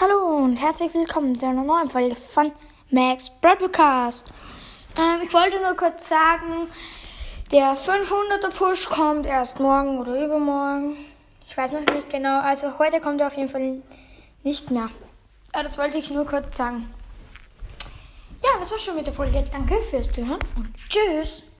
Hallo und herzlich willkommen zu einer neuen Folge von Max Broadcast. Ähm, ich wollte nur kurz sagen, der 500er Push kommt erst morgen oder übermorgen. Ich weiß noch nicht genau. Also heute kommt er auf jeden Fall nicht mehr. Aber das wollte ich nur kurz sagen. Ja, das war's schon mit der Folge. Danke fürs Zuhören und tschüss.